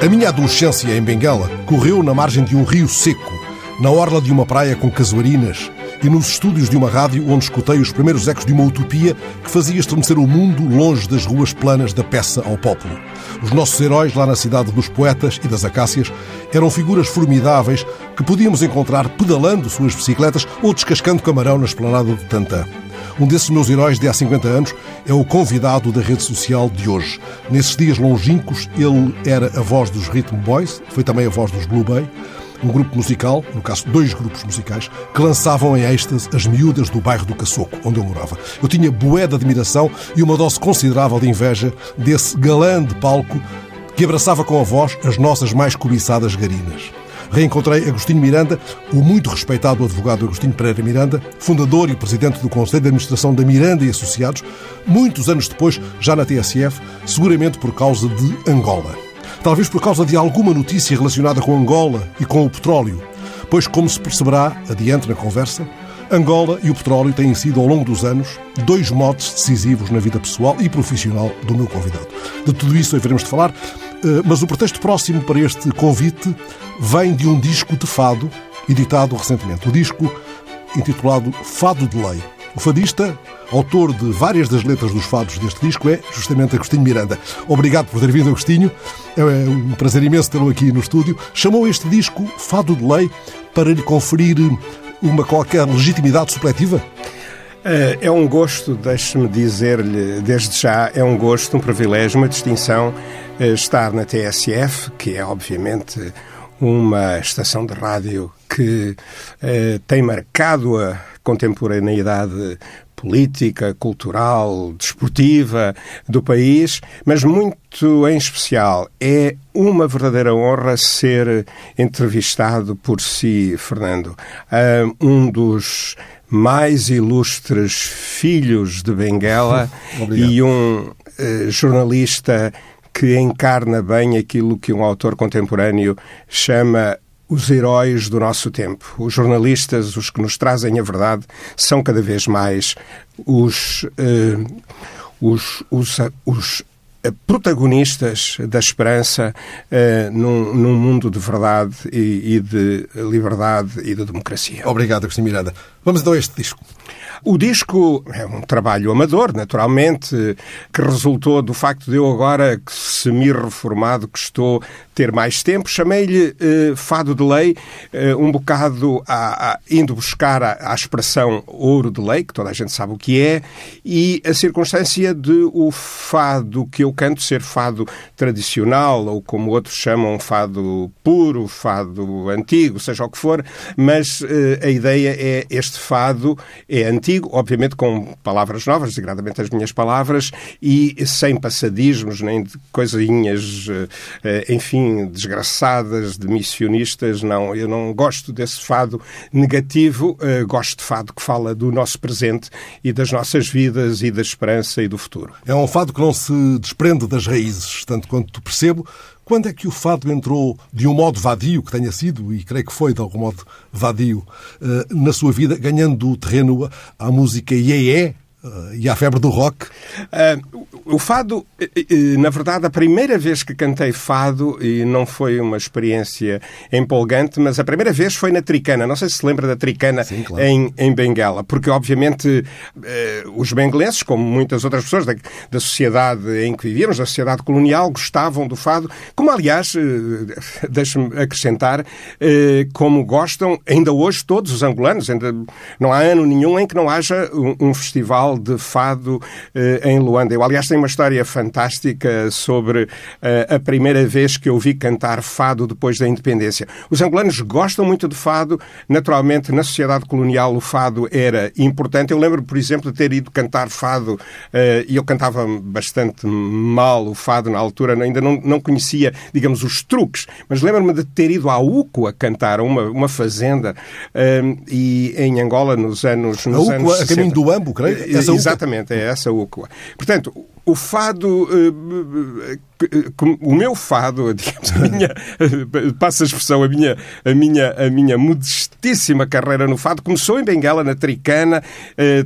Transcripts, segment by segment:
A minha adolescência em Benguela correu na margem de um rio seco, na orla de uma praia com casuarinas e nos estúdios de uma rádio onde escutei os primeiros ecos de uma utopia que fazia estremecer o mundo longe das ruas planas da peça ao pópulo. Os nossos heróis lá na cidade dos poetas e das acácias eram figuras formidáveis que podíamos encontrar pedalando suas bicicletas ou descascando camarão na esplanada de Tantã. Um desses meus heróis de há 50 anos é o convidado da rede social de hoje. Nesses dias longínquos, ele era a voz dos Rhythm Boys, foi também a voz dos Blue Bay, um grupo musical, no caso dois grupos musicais, que lançavam em êxtase as miúdas do bairro do Caçoco, onde eu morava. Eu tinha bué de admiração e uma dose considerável de inveja desse galã de palco que abraçava com a voz as nossas mais cobiçadas garinas reencontrei Agostinho Miranda, o muito respeitado advogado Agostinho Pereira Miranda, fundador e presidente do Conselho de Administração da Miranda e Associados, muitos anos depois, já na TSF, seguramente por causa de Angola. Talvez por causa de alguma notícia relacionada com Angola e com o petróleo, pois, como se perceberá adiante na conversa, Angola e o petróleo têm sido, ao longo dos anos, dois motes decisivos na vida pessoal e profissional do meu convidado. De tudo isso haveremos de falar, mas o pretexto próximo para este convite vem de um disco de fado editado recentemente. O disco intitulado Fado de Lei. O fadista, autor de várias das letras dos fados deste disco, é justamente Agostinho Miranda. Obrigado por ter vindo, Agostinho. É um prazer imenso tê-lo aqui no estúdio. Chamou este disco Fado de Lei para lhe conferir uma qualquer legitimidade supletiva? Eh, é um gosto, deixe-me dizer-lhe desde já, é um gosto, um privilégio, uma distinção eh, estar na TSF, que é obviamente uma estação de rádio que eh, tem marcado a contemporaneidade política, cultural, desportiva do país, mas muito em especial é uma verdadeira honra ser entrevistado por si, Fernando. Uh, um dos mais ilustres filhos de Benguela e um uh, jornalista que encarna bem aquilo que um autor contemporâneo chama os heróis do nosso tempo. Os jornalistas, os que nos trazem a verdade, são cada vez mais os, uh, os, os, os eh, protagonistas da esperança uh, num, num, mundo de verdade e, e, de liberdade e de democracia. Obrigado, Agostinho Miranda. Vamos então a este disco. O disco é um trabalho amador, naturalmente, que resultou do facto de eu agora, semi-reformado, que estou ter mais tempo, chamei-lhe eh, Fado de Lei, eh, um bocado a, a, indo buscar a, a, expressão ouro de lei, que toda a gente sabe o que é, e a circunstância de o fado que eu canto ser fado tradicional, ou como outros chamam, fado puro, fado antigo, seja o que for, mas eh, a ideia é este fado é antigo, obviamente com palavras novas, desagradamente as minhas palavras, e sem passadismos, nem de coisinhas, enfim, desgraçadas, de missionistas, não. Eu não gosto desse fado negativo, uh, gosto de fado que fala do nosso presente e das nossas vidas e da esperança e do futuro. É um fado que não se desprende das raízes, tanto quanto percebo. Quando é que o fado entrou de um modo vadio, que tenha sido, e creio que foi de algum modo vadio, uh, na sua vida, ganhando terreno à música iê Uh, e à febre do rock? Uh, o fado, na verdade, a primeira vez que cantei fado, e não foi uma experiência empolgante, mas a primeira vez foi na Tricana. Não sei se se lembra da Tricana Sim, claro. em, em Benguela, porque, obviamente, uh, os benguelenses, como muitas outras pessoas da, da sociedade em que vivíamos, da sociedade colonial, gostavam do fado, como, aliás, deixe-me acrescentar, como gostam ainda hoje todos os angolanos. Ainda não há ano nenhum em que não haja um, um festival Festival de Fado eh, em Luanda. Eu, aliás, tenho uma história fantástica sobre eh, a primeira vez que eu vi cantar fado depois da independência. Os angolanos gostam muito de fado. Naturalmente, na sociedade colonial, o fado era importante. Eu lembro, por exemplo, de ter ido cantar fado eh, e eu cantava bastante mal o fado na altura, ainda não, não conhecia, digamos, os truques, mas lembro-me de ter ido à UCO a cantar, uma, uma fazenda, e em Angola nos anos. Nos a UCO, anos a caminho do Ambo, creio? Exatamente, é essa UCLA. Portanto, o fado, o meu fado, digamos, a minha, passa a expressão, a minha, a minha, a minha modestíssima carreira no fado começou em Benguela, na Tricana,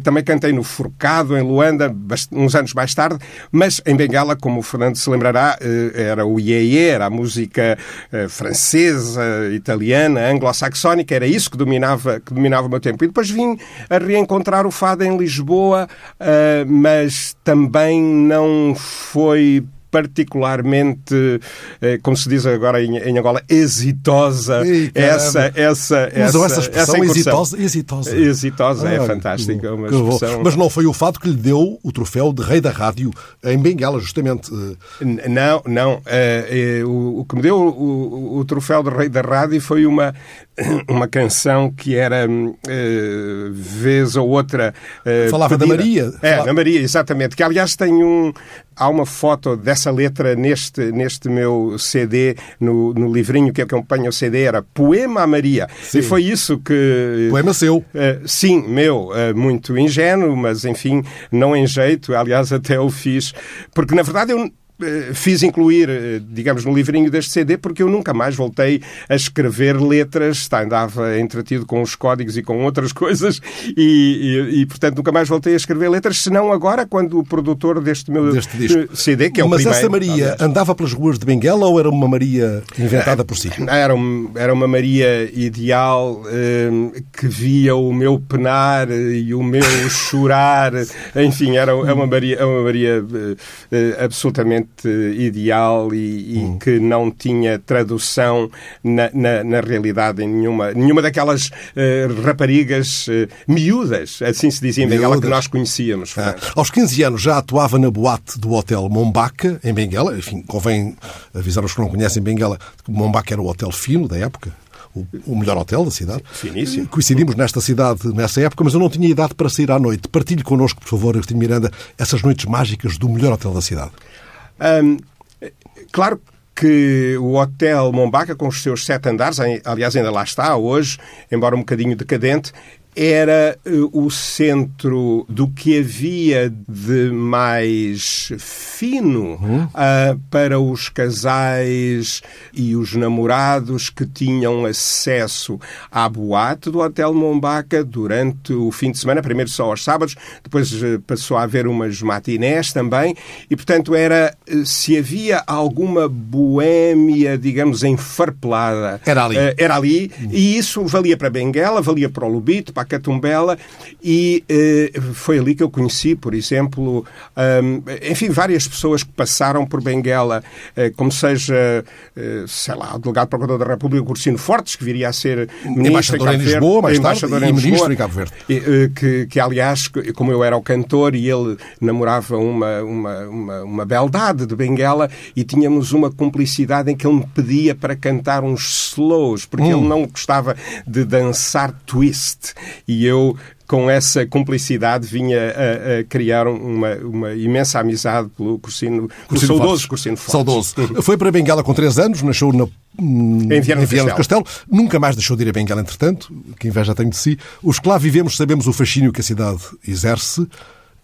também cantei no Forcado, em Luanda, uns anos mais tarde, mas em Benguela, como o Fernando se lembrará, era o Iê, era a música francesa, italiana, anglo-saxónica, era isso que dominava, que dominava o meu tempo. E depois vim a reencontrar o fado em Lisboa, mas também não foi particularmente, eh, como se diz agora em, em Angola, exitosa Ei, essa, essa, essa, essa expressão essa exitosa, exitosa. Exitosa, é ah, é fantástica. Uma expressão... Mas não foi o fato que lhe deu o troféu de rei da rádio em Benguela, justamente. Não, não. Uh, uh, o, que me deu o, o, o troféu de rei da rádio foi uma uma canção que era uh, vez ou outra. Uh, Falava pedida. da Maria. É, Falava... da Maria, exatamente. Que aliás tem um. Há uma foto dessa letra neste, neste meu CD, no, no livrinho que acompanha o CD, era Poema a Maria. Sim. E foi isso que. Poema seu. Uh, sim, meu. muito ingênuo, mas enfim, não em jeito. Aliás, até o fiz. Porque na verdade eu fiz incluir, eh, digamos, no livrinho deste CD, porque eu nunca mais voltei a escrever letras, andava entretido com os códigos e com outras coisas, e, e, e, portanto nunca mais voltei a escrever letras, senão agora, quando o produtor deste meu deste disco. CD, que é o Mas primeiro... essa Maria andava pelas ruas de Benguela ou era uma Maria inventada por si? Era, um, era uma Maria ideal um, que via o meu penar e o meu chorar, enfim, era, era uma Maria, uma Maria uh, absolutamente ideal e, e hum. que não tinha tradução na, na, na, realidade em nenhuma, nenhuma daquelas uh, raparigas uh, miúdas, assim se dizia em Benguela, que nós conhecíamos. Ah, aos 15 anos já atuava na boate do Hotel Mombaca, em Benguela. Enfim, convém avisar os que não conhecem Benguela que Mombaca era o hotel fino da época o, melhor hotel da cidade. Finíssimo. Coincidimos nesta cidade nessa época, mas eu não tinha idade para sair à noite. Partilhe connosco, por favor, Agostinho Miranda, essas noites mágicas do melhor hotel da cidade. Um, claro que o Hotel Mombaca, com os seus sete andares, aliás, ainda lá está hoje, embora um bocadinho decadente, era uh, o centro do que havia de mais fino uh, para os casais e os namorados que tinham acesso à boate do Hotel Mombaca durante o fim de semana, primeiro só aos sábados, depois uh, passou a haver umas matinés também, e portanto era, se havia alguma boémia, digamos, enfarpelada, era ali, era ali e isso valia para Benguela, valia para o Lubito, para a Catumbela e eh, foi ali que eu conheci, por exemplo, um, enfim, várias pessoas que passaram por Benguela, eh, como seja, eh, sei lá, o delegado procurador da República, Cursino Fortes, que viria a ser ministro em, em Lisboa, mais embaixador tarde, em Lisboa, ministro em Cabo Verde. Que, que, aliás, como eu era o cantor e ele namorava uma, uma, uma, uma beldade de Benguela e tínhamos uma cumplicidade em que ele me pedia para cantar uns slows, porque hum. ele não gostava de dançar twist e eu com essa cumplicidade vinha a, a, criar uma, uma imensa amizade pelo Cursino, Cursino saudoso Cursino Fortes. Saudoso. Foi para Bengala com 3 anos, nasceu na em Viana do Castelo. Nunca mais deixou de ir a Bengala, entretanto, que inveja tenho de si. Os que lá vivemos sabemos o fascínio que a cidade exerce.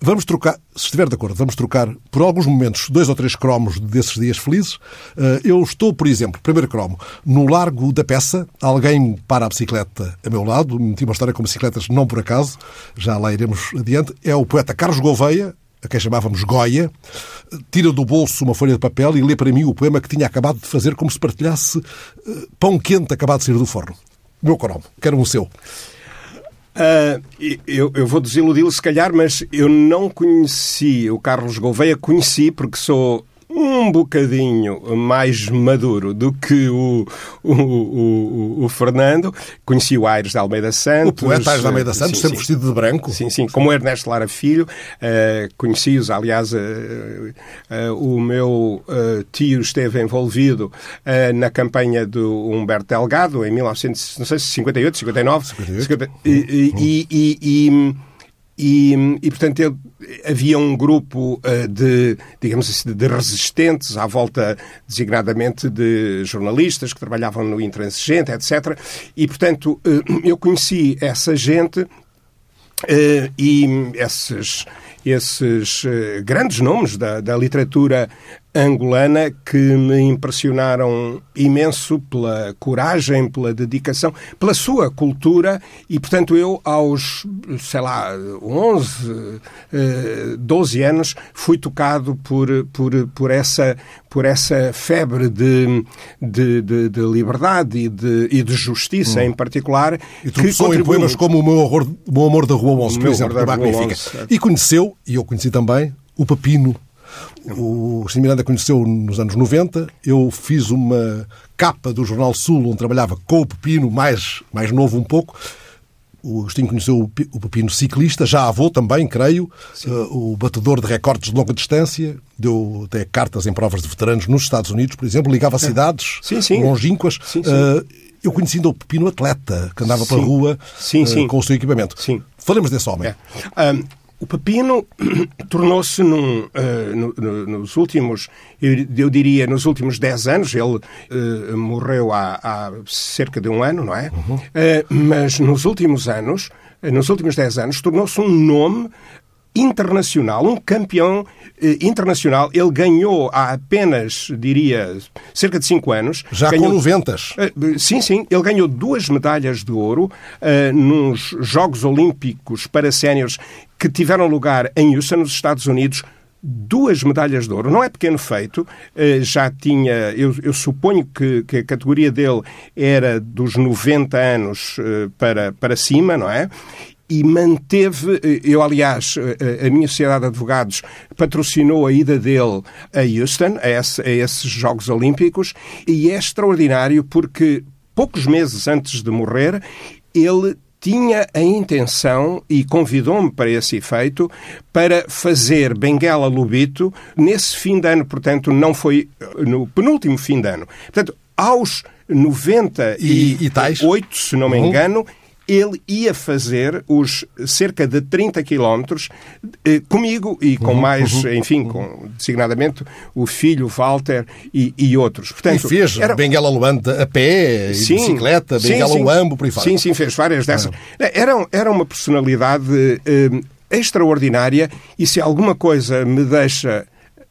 Vamos trocar, se estiver de acordo, vamos trocar por alguns momentos dois ou três cromos desses dias felizes. Eh, eu estou, por exemplo, primeiro cromo, no Largo da Peça, alguém para a bicicleta a meu lado, meti uma história com bicicletas não por acaso, já lá iremos adiante. É o poeta Carlos Gouveia, a quem chamávamos Goya, tira do bolso uma folha de papel e lê para mim o poema que tinha acabado de fazer como se partilhasse eh, pão quente acabado de sair do forno. Meu cromo, quero um seu. Uh, eu, eu, vou desiludi-lo se calhar, mas eu não conheci o Carlos Gouveia, conheci porque sou um bocadinho mais maduro do que o, o, o, o Fernando. Conheci o Aires de Almeida Santos. O poeta Aires de Almeida Santos, sim, sempre sim. vestido de branco. Sim, sim, como Ernesto Lara Filho. Uh, Conheci-os, aliás, uh, uh, o meu tio esteve envolvido na campanha do Humberto Delgado em 1958, 59. 58. 50, e, e, e, e e, e portanto, havia um grupo uh, de, digamos assim, de resistentes à volta, designadamente, de jornalistas que trabalhavam no intransigente, etc. E, portanto, uh, eu conheci essa gente uh, e esses esses grandes nomes da, da literatura angolana que me impressionaram imenso pela coragem, pela dedicação, pela sua cultura e, portanto, eu aos, sei lá, 11, 12 eh, anos fui tocado por, por, por, essa, por essa febre de, de, de, de liberdade e de, e de justiça, hum. em particular. E que em poemas como o meu, horror, o meu Amor da Rua 11, por exemplo, da Rua 11. E conheceu, e eu conheci também, o Papino o Agostinho Miranda conheceu nos anos 90. Eu fiz uma capa do Jornal Sul, onde trabalhava com o Pepino, mais, mais novo um pouco. O Agostinho conheceu o Pepino ciclista, já avô também, creio, uh, o batedor de recortes de longa distância, deu até cartas em provas de veteranos nos Estados Unidos, por exemplo, ligava a cidades sim, sim. longínquas. Sim. Uh, eu conheci o Pepino atleta, que andava pela rua sim, uh, com o seu equipamento. Sim. Falemos desse homem. É. Um, o pepino tornou-se num, uh, no, no, nos últimos, eu, eu, diria, nos últimos 10 anos, ele uh, morreu há, há, cerca de um ano, não é? Uhum. Uh, mas nos últimos anos, nos últimos 10 anos, tornou-se um nome internacional, um campeão eh, internacional. Ele ganhou há apenas, diria, cerca de 5 anos. Já ganhou, com 90. Eh, sim, sim. Ele ganhou duas medalhas de ouro eh, nos Jogos Olímpicos para séniores que tiveram lugar em Houston, nos Estados Unidos, duas medalhas de ouro. Não é pequeno feito, eh, já tinha, eu, eu suponho que, que, a categoria dele era dos 90 anos eh, para, para cima, não é? e manteve. Eh, eu, aliás, a minha sociedade de advogados patrocinou a ida dele a Houston, a, esse, a esses Jogos Olímpicos, e é extraordinário porque poucos meses antes de morrer, ele tinha a intenção e convidou-me para esse efeito para fazer Benguela Lubito nesse fim de ano, portanto, não foi no penúltimo fim de ano. Portanto, aos 98, e, e tais? se não me uhum. Ele ia fazer os cerca de 30 quilómetros eh, comigo e com uhum, mais, uhum, enfim, uhum. com designadamente o filho Walter e, e outros. Portanto, e fez era... Benguela Luambo a pé, sim, bicicleta, Benguela Luambo, por aí fora. Sim, sim, fez várias dessas. Ah. Era, era uma personalidade eh, extraordinária e se alguma coisa me deixa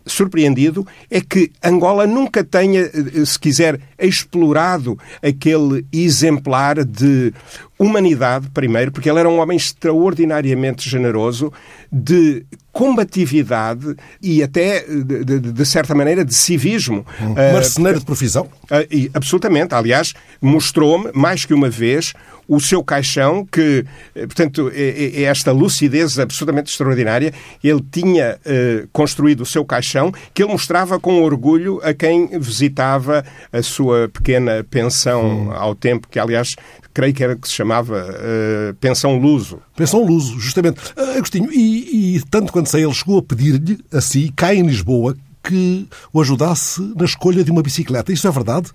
surpreendido é que Angola nunca tenha, eh, se quiser, explorado aquele exemplar de humanidade, primeiro, porque ele era um homem extraordinariamente generoso, de combatividade e até, de, de, de certa maneira, de civismo. Um marceneiro uh, de profissão? Uh, absolutamente. Aliás, mostrou-me, mais que uma vez, o seu caixão, que, eh, portanto, é, é, é esta lucidez absolutamente extraordinária. Ele tinha uh, construído o seu caixão, que ele mostrava com orgulho a quem visitava a sua pequena pensão hum. ao tempo, que, aliás, creio que era que se chamava uh, Pensão Luso. Pensão Luso, justamente. Uh, Agostinho, e, e tanto quanto sei, ele chegou a pedir-lhe, a si, cá em Lisboa, que o ajudasse na escolha de uma bicicleta. Isso é verdade?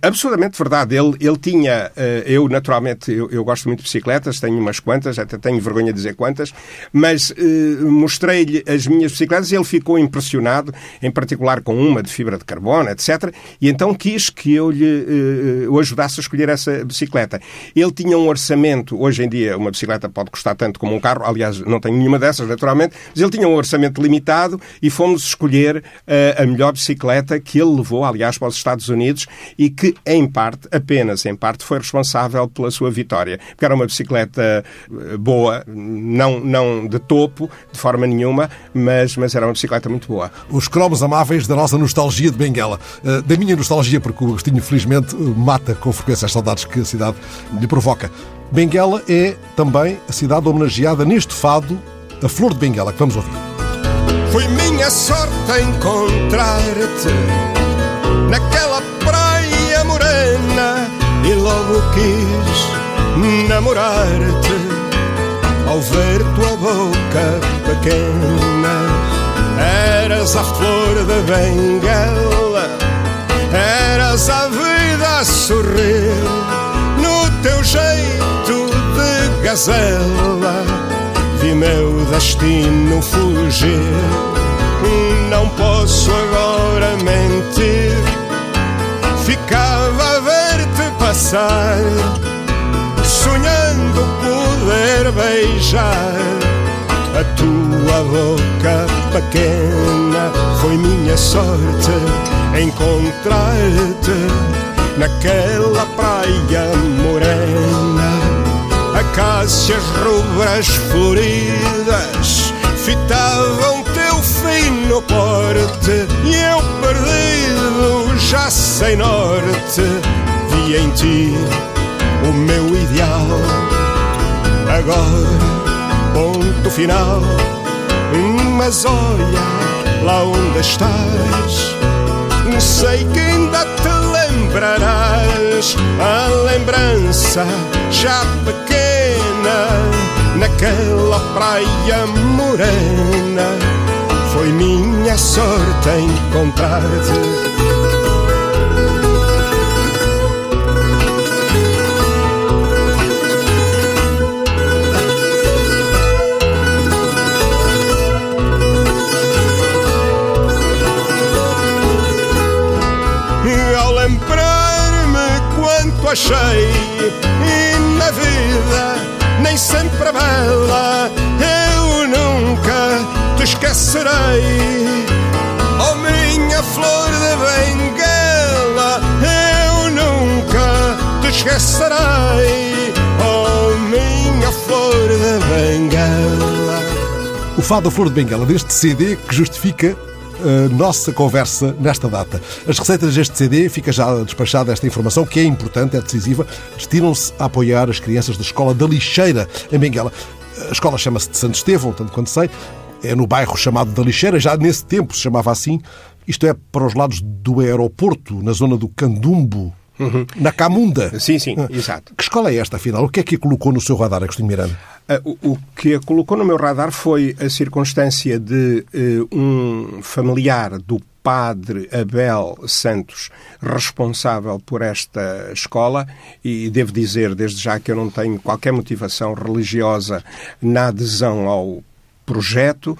Absolutamente verdade. Ele, ele tinha, eh, eu naturalmente, eu, eu, gosto muito de bicicletas, tenho umas quantas, até tenho vergonha de dizer quantas, mas eh, mostrei-lhe as minhas bicicletas e ele ficou impressionado, em particular com uma de fibra de carbono, etc. E então quis que eu lhe eh, o ajudasse a escolher essa bicicleta. Ele tinha um orçamento, hoje em dia uma bicicleta pode custar tanto como um carro, aliás, não tenho nenhuma dessas, naturalmente, mas ele tinha um orçamento limitado e fomos escolher eh, a melhor bicicleta que ele levou, aliás, para os Estados Unidos e que, em parte, apenas em parte, foi responsável pela sua vitória. Porque era uma bicicleta eh, boa, não, não de topo, de forma nenhuma, mas, mas era uma bicicleta muito boa. Os cromos amáveis da nossa nostalgia de Benguela. Eh, da minha nostalgia, porque o Agostinho, felizmente, mata com frequência as saudades que a cidade lhe provoca. Benguela é também a cidade homenageada neste fado, a Flor de Benguela, que vamos ouvir. Foi minha sorte encontrar-te e logo quis namorar-te ao ver tua boca pequena. Eras a flor da bengala, eras a vida a sorrir no teu jeito de gazela. Vi meu destino fugir, não posso agora mentir Ficava a ver-te passar, sonhando poder beijar a tua boca pequena. Foi minha sorte encontrar-te naquela praia morena. Acácias rubras floridas fitavam teu fino porte e eu perdido já sem norte vi em ti o meu ideal. Agora, ponto final, mas olha lá onde estás. Sei que ainda te lembrarás a lembrança já pequena naquela praia morena. Foi minha sorte encontrar-te. Achei e na vida nem sempre bela eu nunca te esquecerei. Oh minha flor de bengala eu nunca te esquecerei. Oh minha flor de bengala. O Fado Flor de Bengala deste CD que justifica a nossa conversa nesta data. As receitas deste CD, fica já despachada esta informação, que é importante, é decisiva, destinam-se a apoiar as crianças da Escola da Lixeira, em Benguela. A escola chama-se de Santo Estevão, tanto quanto sei, é no bairro chamado da Lixeira, já nesse tempo se chamava assim, isto é para os lados do aeroporto, na zona do Candumbo, Uhum. Na Camunda. Sim, sim, ah. exato. Que escola é esta, afinal? O que é que a colocou no seu radar, Agostinho Miranda? Uh, o, que a colocou no meu radar foi a circunstância de uh, um familiar do padre Abel Santos responsável por esta escola e devo dizer desde já que eu não tenho qualquer motivação religiosa na adesão ao projeto,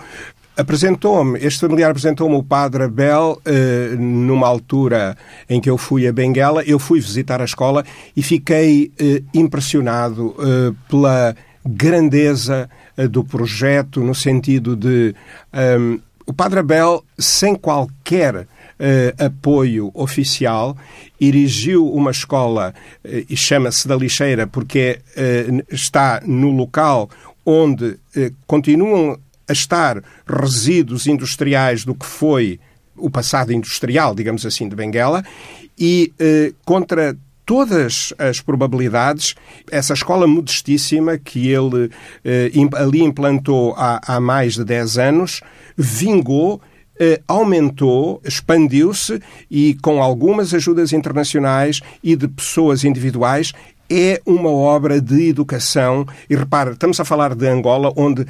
Apresentou-me, este familiar apresentou-me o Padre Abel eh, numa altura em que eu fui a Benguela. Eu fui visitar a escola e fiquei eh, impressionado eh, pela grandeza eh, do projeto, no sentido de um, o Padre Abel, sem qualquer Uh, apoio oficial, erigiu uma escola uh, e chama-se da Lixeira porque uh, está no local onde continuam a estar resíduos industriais do que foi o passado industrial, digamos assim, de Benguela, e contra todas as probabilidades, essa escola modestíssima que ele eh, ali implantou há, há, mais de 10 anos, vingou, eh, aumentou, expandiu-se e com algumas ajudas internacionais e de pessoas individuais, é uma obra de educação. E repara, estamos a falar de Angola, onde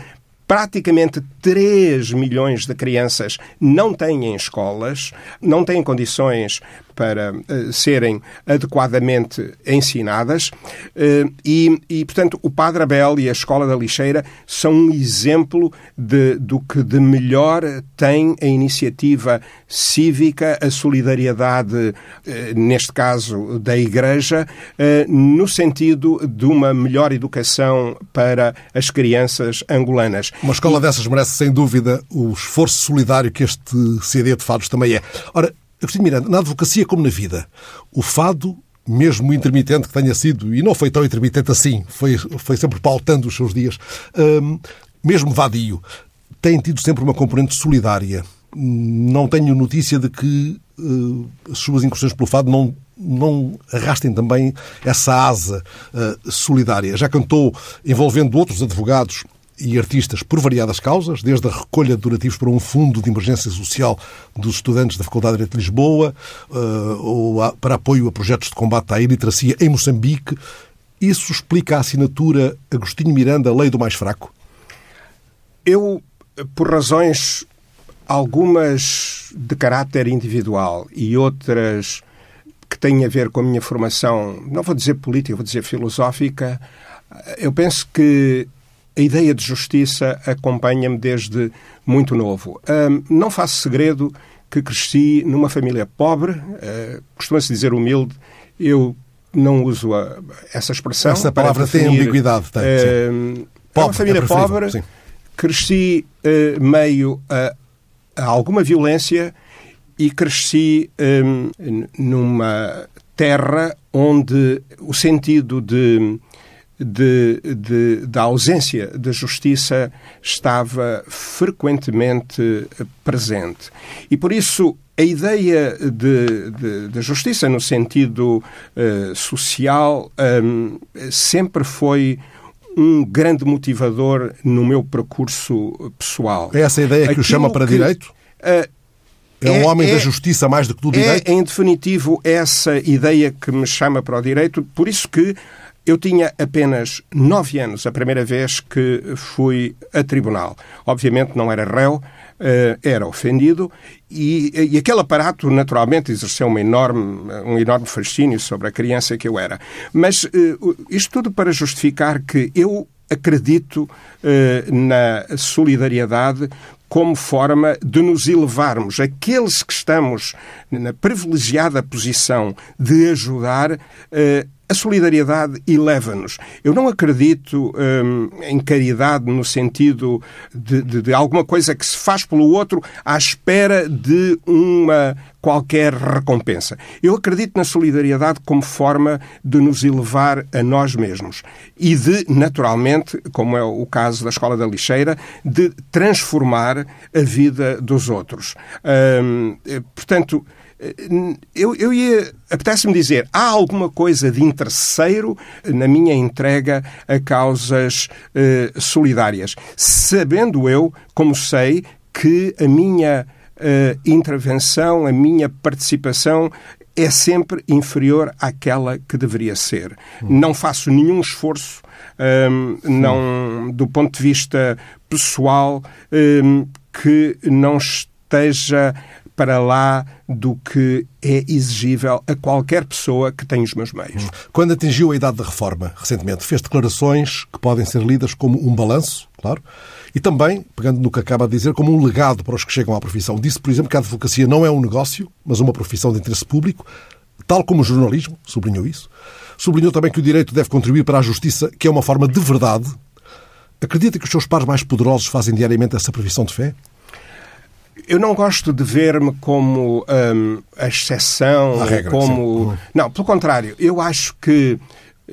praticamente 3 milhões de crianças não têm escolas, não têm condições para uh, serem adequadamente ensinadas uh, e, e, portanto, o Padre Abel e a Escola da Lixeira são um exemplo de, do que de melhor tem a iniciativa cívica, a solidariedade, uh, neste caso, da Igreja, no sentido de uma melhor educação para as crianças angolanas. Uma escola e... dessas merece, sem dúvida, o esforço solidário que este CD de fados também é. Ora, Agostinho Miranda, na advocacia como na vida, o fado, mesmo intermitente que tenha sido, e não foi tão intermitente assim, foi, foi sempre pautando os seus dias, hum, mesmo vadio, tem tido sempre uma componente solidária. Não tenho notícia de que uh, as suas incursões pelo fado não não arrastem também essa asa uh, solidária. Já cantou envolvendo outros advogados e artistas por variadas causas, desde a recolha de donativos para um fundo de emergência social dos estudantes da Faculdade de Direito de Lisboa, uh, ou para apoio a projetos de combate à iliteracia em Moçambique. Isso explica a assinatura Agostinho Miranda, Lei do Mais Fraco? Eu, por razões algumas de caráter individual e outras que têm a ver com a minha formação, não vou dizer política, vou dizer filosófica, eu penso que a ideia de justiça acompanha-me desde muito novo. não faço segredo que cresci numa família pobre, uh, costuma-se dizer humilde, eu não uso a, essa expressão. Essa palavra definir, tem ambiguidade. Tem, uh, é uma família é pobre, sim. cresci uh, meio a, a, alguma violência e cresci um, numa terra onde o sentido de, de, de, da ausência de justiça estava frequentemente presente. E por isso a ideia de, de, de justiça no sentido uh, social um, sempre foi um grande motivador no meu percurso pessoal. É essa ideia que Aquilo o chama para que, direito? Uh, é um é, homem é, da justiça mais do que do é, direito? É, em definitivo, essa ideia que me chama para o direito, por isso que eu tinha apenas nove anos a primeira vez que fui a tribunal. Obviamente não era réu, eh, era ofendido e, e aquele aparato naturalmente exerceu uma enorme, um enorme fascínio sobre a criança que eu era. Mas eh, isto tudo para justificar que eu acredito eh, na solidariedade como forma de nos elevarmos. Aqueles que estamos na privilegiada posição de ajudar, a solidariedade eleva-nos. Eu não acredito hum, em caridade no sentido de, de, de, alguma coisa que se faz pelo outro à espera de uma qualquer recompensa. Eu acredito na solidariedade como forma de nos elevar a nós mesmos e de, naturalmente, como é o caso da Escola da Lixeira, de transformar a vida dos outros. Hum, portanto, eu, eu ia. Apetece-me dizer, há alguma coisa de interesseiro na minha entrega a causas eh, solidárias, sabendo eu, como sei, que a minha eh, intervenção, a minha participação é sempre inferior àquela que deveria ser. Hum. Não faço nenhum esforço, um, não, do ponto de vista pessoal, um, que não esteja para lá do que é exigível a qualquer pessoa que tenha os meus meios. Quando atingiu a idade da reforma, recentemente, fez declarações que podem ser lidas como um balanço, claro, e também, pegando no que acaba de dizer, como um legado para os que chegam à profissão. Disse, por exemplo, que a advocacia não é um negócio, mas uma profissão de interesse público, tal como o jornalismo, sublinhou isso. Sublinhou também que o direito deve contribuir para a justiça, que é uma forma de verdade. Acredita que os seus pares mais poderosos fazem diariamente essa profissão de fé? Eu não gosto de ver-me como um, a exceção, a regra, como. Sim. Não, pelo contrário, eu acho que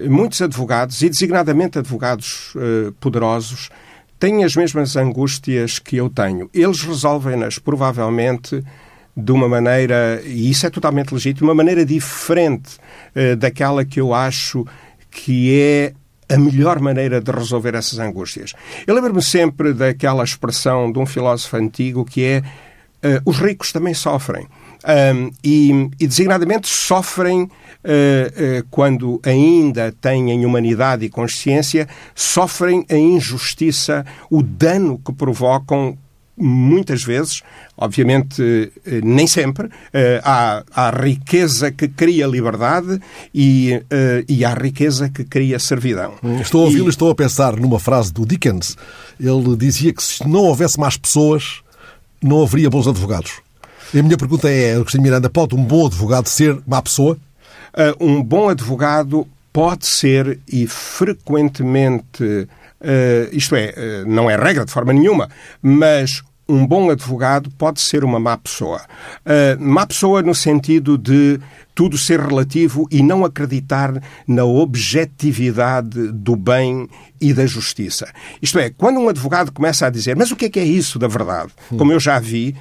muitos advogados, e designadamente advogados uh, poderosos, têm as mesmas angústias que eu tenho. Eles resolvem-nas, provavelmente, de uma maneira, e isso é totalmente legítimo, uma maneira diferente uh, daquela que eu acho que é a melhor maneira de resolver essas angústias. Eu lembro-me sempre daquela expressão de um filósofo antigo que é uh, os ricos também sofrem. Um, e, e, designadamente sofrem uh, uh, quando ainda têm humanidade e consciência, sofrem a injustiça, o dano que provocam muitas vezes, obviamente eh, nem sempre, eh, há, há riqueza que cria liberdade e, eh, e há riqueza que cria servidão. Estou a ouvi-lo e estou a pensar numa frase do Dickens. Ele dizia que se não houvesse mais pessoas, não haveria bons advogados. E a minha pergunta é, Agostinho Miranda, pode um bom advogado ser má pessoa? um bom advogado pode ser e frequentemente Uh, isto é, uh, não é regra de forma nenhuma, mas um bom advogado pode ser uma má pessoa. Uh, má pessoa no sentido de tudo ser relativo e não acreditar na objetividade do bem e da justiça. Isto é, quando um advogado começa a dizer mas o que é que é isso da verdade? Como eu já vi,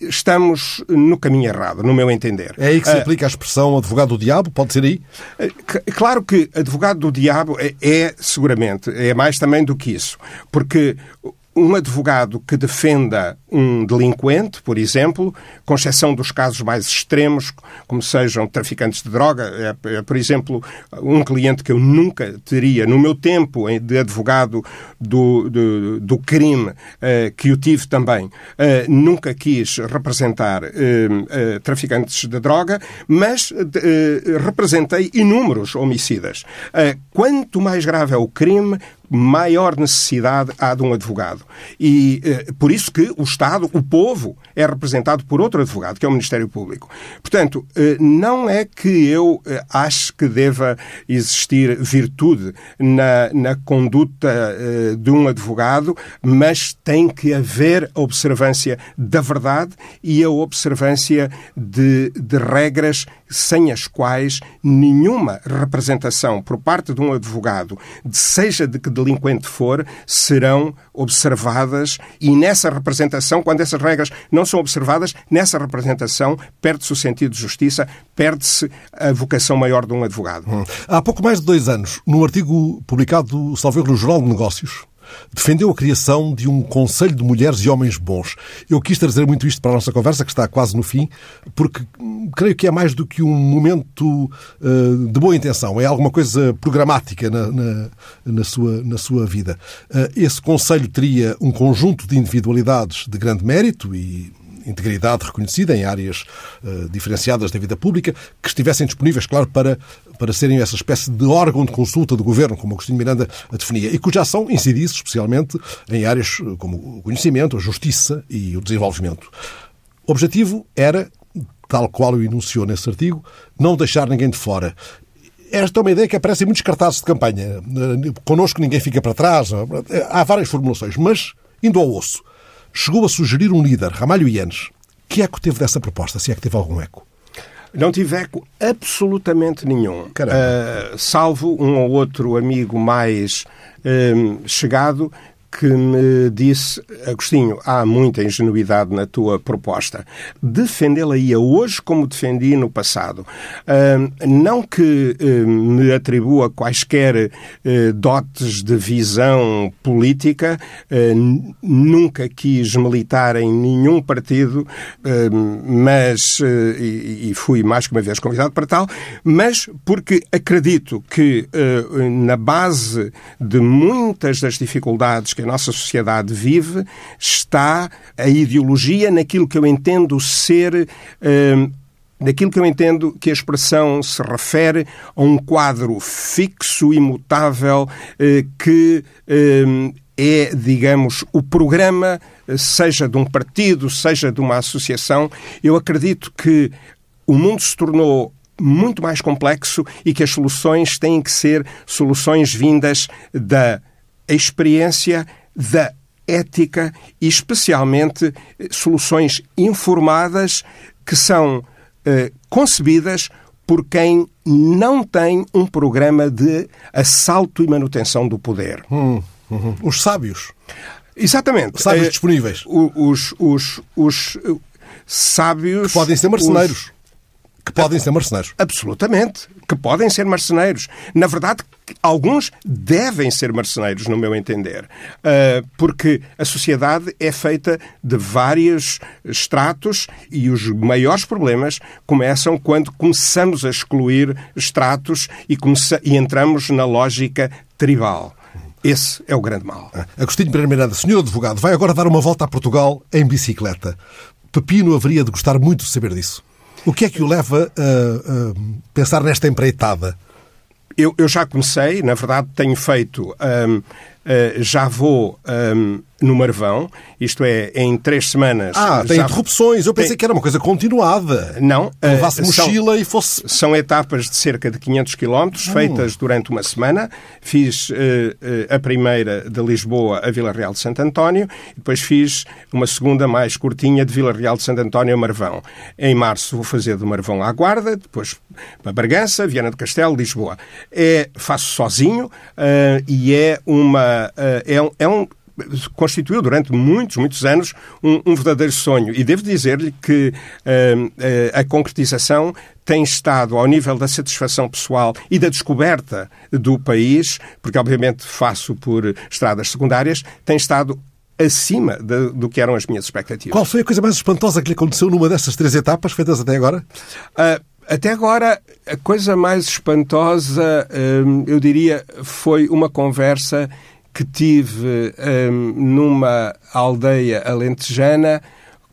estamos no caminho errado, no meu entender. É aí que se aplica a expressão advogado do diabo? Pode ser aí? Claro que advogado do diabo é, é seguramente, é mais também do que isso. Porque um advogado que defenda um delinquente, por exemplo, com exceção dos casos mais extremos, como sejam traficantes de droga, é, é, por exemplo, um cliente que eu nunca teria no meu tempo de advogado do, do, do crime, eh, que eu tive também, eh, nunca quis representar eh, traficantes de droga, mas representei inúmeros homicidas. Quanto mais grave é o crime, maior necessidade há de um advogado. E por isso que os Estado, o povo, é representado por outro advogado, que é o Ministério Público. Portanto, eh, não é que eu eh, acho que deva existir virtude na, na conduta eh, de um advogado, mas tem que haver a observância da verdade e a observância de, de regras sem as quais nenhuma representação por parte de um advogado, seja de que delinquente for, serão observadas e nessa representação, quando essas regras não são observadas, nessa representação perde-se o sentido de justiça, perde-se a vocação maior de um advogado. Hum. Há pouco mais de dois anos, num artigo publicado, salvo no Jornal de Negócios, defendeu a criação de um Conselho de Mulheres e Homens Bons. Eu quis trazer muito isto para a nossa conversa, que está quase no fim, porque creio que é mais do que um momento uh, de boa intenção, é alguma coisa programática na, na, na sua, na sua vida. Uh, esse Conselho teria um conjunto de individualidades de grande mérito e integridade reconhecida em áreas uh, diferenciadas da vida pública, que estivessem disponíveis, claro, para, para serem essa espécie de órgão de consulta do governo, como Agostinho Miranda a definia, e cuja ação incidisse especialmente em áreas eh, como o conhecimento, a justiça e o desenvolvimento. O objetivo era, tal qual o enunciou nesse artigo, não deixar ninguém de fora. Esta é uma ideia que aparece em muitos cartazes de campanha. Eh, connosco ninguém fica para trás. Há várias formulações, mas, indo ao osso, chegou a sugerir um líder, Ramalho Ienes. Que eco teve dessa proposta, se é que teve algum eco? Não tive eco absolutamente nenhum. Uh, salvo um ou outro amigo mais uh, chegado que me disse, Agostinho, há muita ingenuidade na tua proposta. Defendê-la-ia hoje como defendi no passado. Não que uh, me atribua quaisquer uh, dotes de visão política, nunca quis militar em nenhum partido, mas, e, e, fui mais que uma vez convidado para tal, mas porque acredito que na base de muitas das dificuldades que a nossa sociedade vive está a ideologia naquilo que eu entendo ser. Hum, daquilo que eu entendo que a expressão se refere a um quadro fixo, imutável, eh, que hum, é, digamos, o programa, seja de um partido, seja de uma associação. Eu acredito que o mundo se tornou muito mais complexo e que as soluções têm que ser soluções vindas da experiência da ética e, especialmente, soluções informadas que são eh, concebidas por quem não tem um programa de assalto e manutenção do poder. Hum, hum, os sábios. Exatamente. Sábios eh, disponíveis. Os, os, os, os sábios. Que podem ser marcenários. Os, que podem ser marceneiros. Absolutamente. Que podem ser marceneiros. Na verdade, alguns devem ser marceneiros, no meu entender. Uh, porque a sociedade é feita de vários estratos e os maiores problemas começam quando começamos a excluir estratos e, e entramos na lógica tribal. Esse é o grande mal. Ah, Agostinho Pereira Miranda, senhor advogado, vai agora dar uma volta a Portugal em bicicleta. Pepino haveria de gostar muito de saber disso. O que é que o leva a, a pensar nesta empreitada? Eu, eu, já comecei, na verdade, tenho feito. Um, uh, já vou um, no Marvão, isto é, em três semanas. Ah, tem interrupções. Eu pensei tem... que era uma coisa continuada. Não. Levasse uh, mochila são, e fosse. São etapas de cerca de 500 quilómetros, hum. feitas durante uma semana. Fiz uh, uh, a primeira de Lisboa a Vila Real de Santo António, depois fiz uma segunda mais curtinha de Vila Real de Santo António a Marvão. Em março vou fazer do Marvão à Guarda, depois para Bargança, Viana do Castelo, Lisboa. É, faço sozinho e é uma. é, um, é um constituiu durante muitos, muitos anos um, um verdadeiro sonho. E devo dizer-lhe que uh, uh, a concretização tem estado ao nível da satisfação pessoal e da descoberta do país, porque obviamente faço por estradas secundárias, tem estado acima de, do que eram as minhas expectativas. Qual foi a coisa mais espantosa que lhe aconteceu numa dessas três etapas feitas até agora? Uh, até agora, a coisa mais espantosa, eu diria, foi uma conversa que tive um, numa aldeia alentejana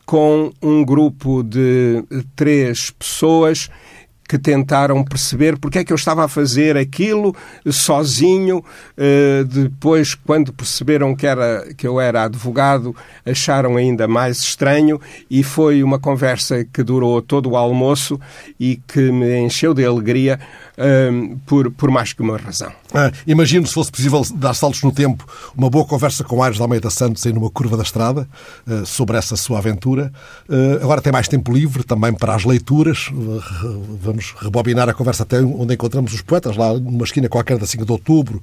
com um grupo de três pessoas que tentaram perceber porque é que eu estava a fazer aquilo sozinho. Uh, depois, quando perceberam que, era, que eu era advogado, acharam ainda mais estranho e foi uma conversa que durou todo o almoço e que me encheu de alegria uh, por, por mais que uma razão. Ah, imagino, se fosse possível dar saltos no tempo, uma boa conversa com Aires de Almeida Santos aí numa curva da estrada uh, sobre essa sua aventura. Uh, agora tem mais tempo livre também para as leituras. Uh, vamos rebobinar a conversa até onde encontramos os poetas, lá numa esquina qualquer da 5 de outubro,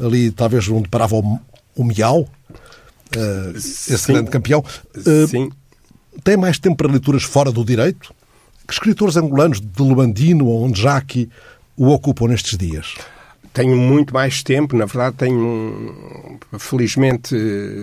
ali talvez onde parava o, o Miau, esse Sim. grande campeão. Sim. Tem mais tempo para leituras fora do direito? Que escritores angolanos de Luandino ou Onjaki o ocupam nestes dias? tenho muito mais tempo, na verdade tenho, felizmente,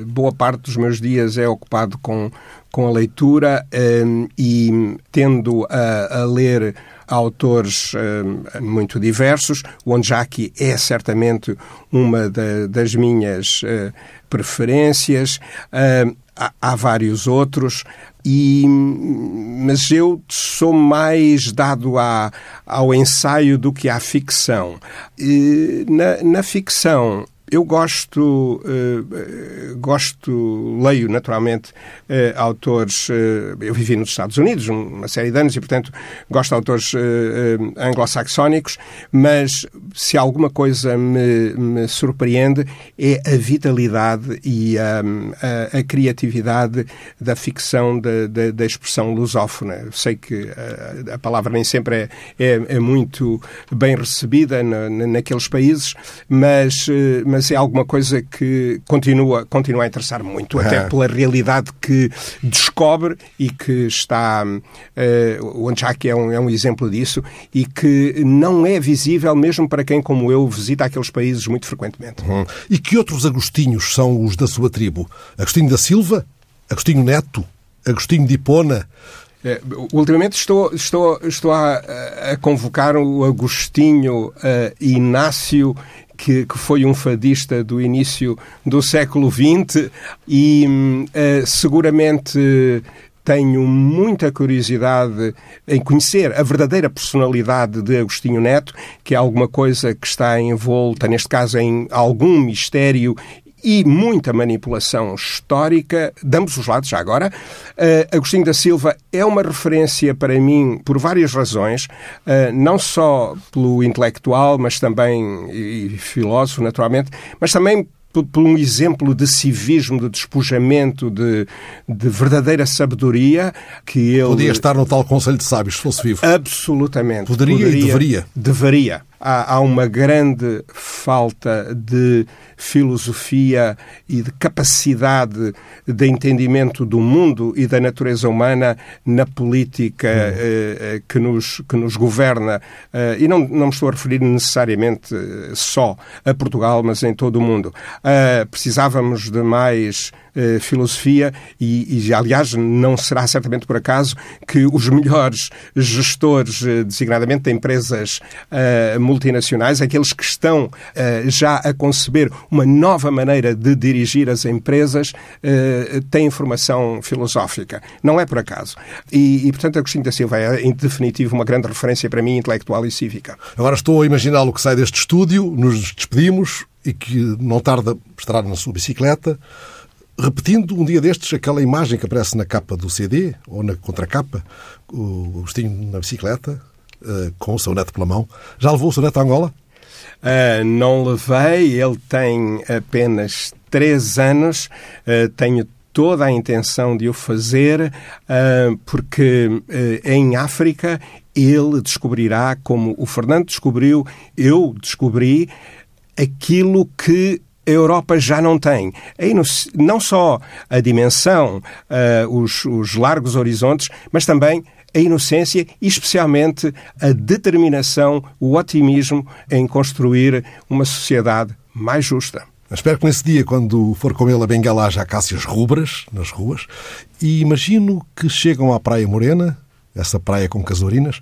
boa parte dos meus dias é ocupado com, com a leitura um, e tendo a, a ler autores um, muito diversos. O Onjaki é certamente uma da, das minhas uh, preferências. Uh, há, há vários outros. E, mas eu sou mais dado a, ao ensaio do que à ficção. E na, na ficção, eu gosto, uh, gosto, leio naturalmente uh, autores. Uh, eu vivi nos Estados Unidos uma série de anos e, portanto, gosto de autores anglo-saxónicos, mas se alguma coisa me, me, surpreende é a vitalidade e a, a, a criatividade da ficção da, da, da, expressão lusófona. Sei que a, a palavra nem sempre é, é, é muito bem recebida na, naqueles países, mas, mas mas é alguma coisa que continua, continua a interessar muito, até pela realidade que descobre e que está. Uh, o Anchaki é um, é um exemplo disso e que não é visível mesmo para quem, como eu, visita aqueles países muito frequentemente. Hum. E que outros Agostinhos são os da sua tribo? Agostinho da Silva? Agostinho Neto? Agostinho de Hipona? É, ultimamente estou, estou, estou a, a convocar o Agostinho uh, Inácio que, que, foi um fadista do início do século XX e uh, seguramente tenho muita curiosidade em conhecer a verdadeira personalidade de Agostinho Neto, que é alguma coisa que está envolta, neste caso, em algum mistério e muita manipulação histórica de ambos os lados, já agora. Uh, Agostinho da Silva é uma referência para mim por várias razões, uh, não só pelo intelectual, mas também, e filósofo, naturalmente, mas também por, por, um exemplo de civismo, de despojamento, de, de, verdadeira sabedoria que ele... Podia estar no tal Conselho de Sábios, se fosse vivo. Absolutamente. Poderia, Poderia e deveria. Deveria. Há, há uma grande falta de filosofia e de capacidade de entendimento do mundo e da natureza humana na política hum. eh, que, nos, que nos governa. Eh, e não, não me estou a referir necessariamente eh, só a Portugal, mas em todo o mundo. Eh, precisávamos de mais eh, filosofia e, e, aliás, não será certamente por acaso que os melhores gestores, eh, designadamente de empresas uh, multinacionais, aqueles que estão já a conceber uma nova maneira de dirigir as empresas, têm formação filosófica. Não é por acaso. E, e, portanto, Agostinho da Silva é, em definitivo, uma grande referência para mim, intelectual e cívica. Agora estou a imaginá-lo que sai deste estúdio, nos despedimos e que não tarda estará na sua bicicleta repetindo um dia destes aquela imagem que aparece na capa do CD ou na contracapa, o Agostinho na bicicleta, uh, com o seu neto pela mão. Já levou o seu neto a Angola? Uh, não levei, ele tem apenas três anos, uh, tenho toda a intenção de o fazer, porque em África ele descobrirá, como o Fernando descobriu, eu descobri aquilo que a Europa já não tem. Não só a dimensão, uh, os, os largos horizontes, mas também a inocência e, especialmente, a determinação, o otimismo em construir uma sociedade mais justa. Espero que nesse dia, quando for com ele a Bengala, haja acácias rubras nas ruas. E imagino que chegam à Praia Morena, essa praia com casuarinas.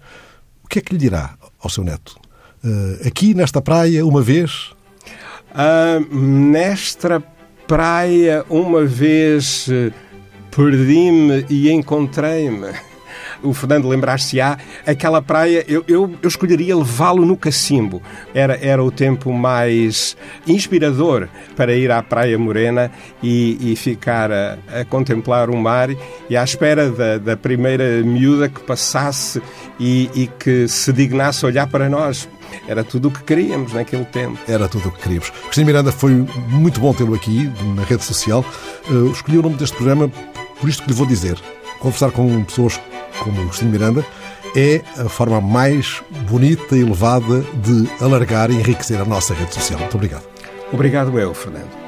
O que é que lhe dirá ao seu neto? Uh, aqui, nesta praia, uma vez, Uh, nesta praia, uma vez perdi-me e encontrei-me. O Fernando lembrar-se-á, aquela praia, eu, eu, eu escolheria levá-lo no cacimbo. Era, era o tempo mais inspirador para ir à Praia Morena e, e ficar a, a, contemplar o mar e à espera da, da primeira miúda que passasse e, e que se dignasse olhar para nós. Era tudo o que queríamos naquele tempo. Era tudo o que queríamos. Cristina Miranda, foi muito bom tê-lo aqui na rede social. Uh, escolhi o nome deste programa por isto que lhe vou dizer. Conversar com pessoas como Cristina Miranda é a forma mais bonita e elevada de alargar e enriquecer a nossa rede social. Muito obrigado. Obrigado eu, Fernando.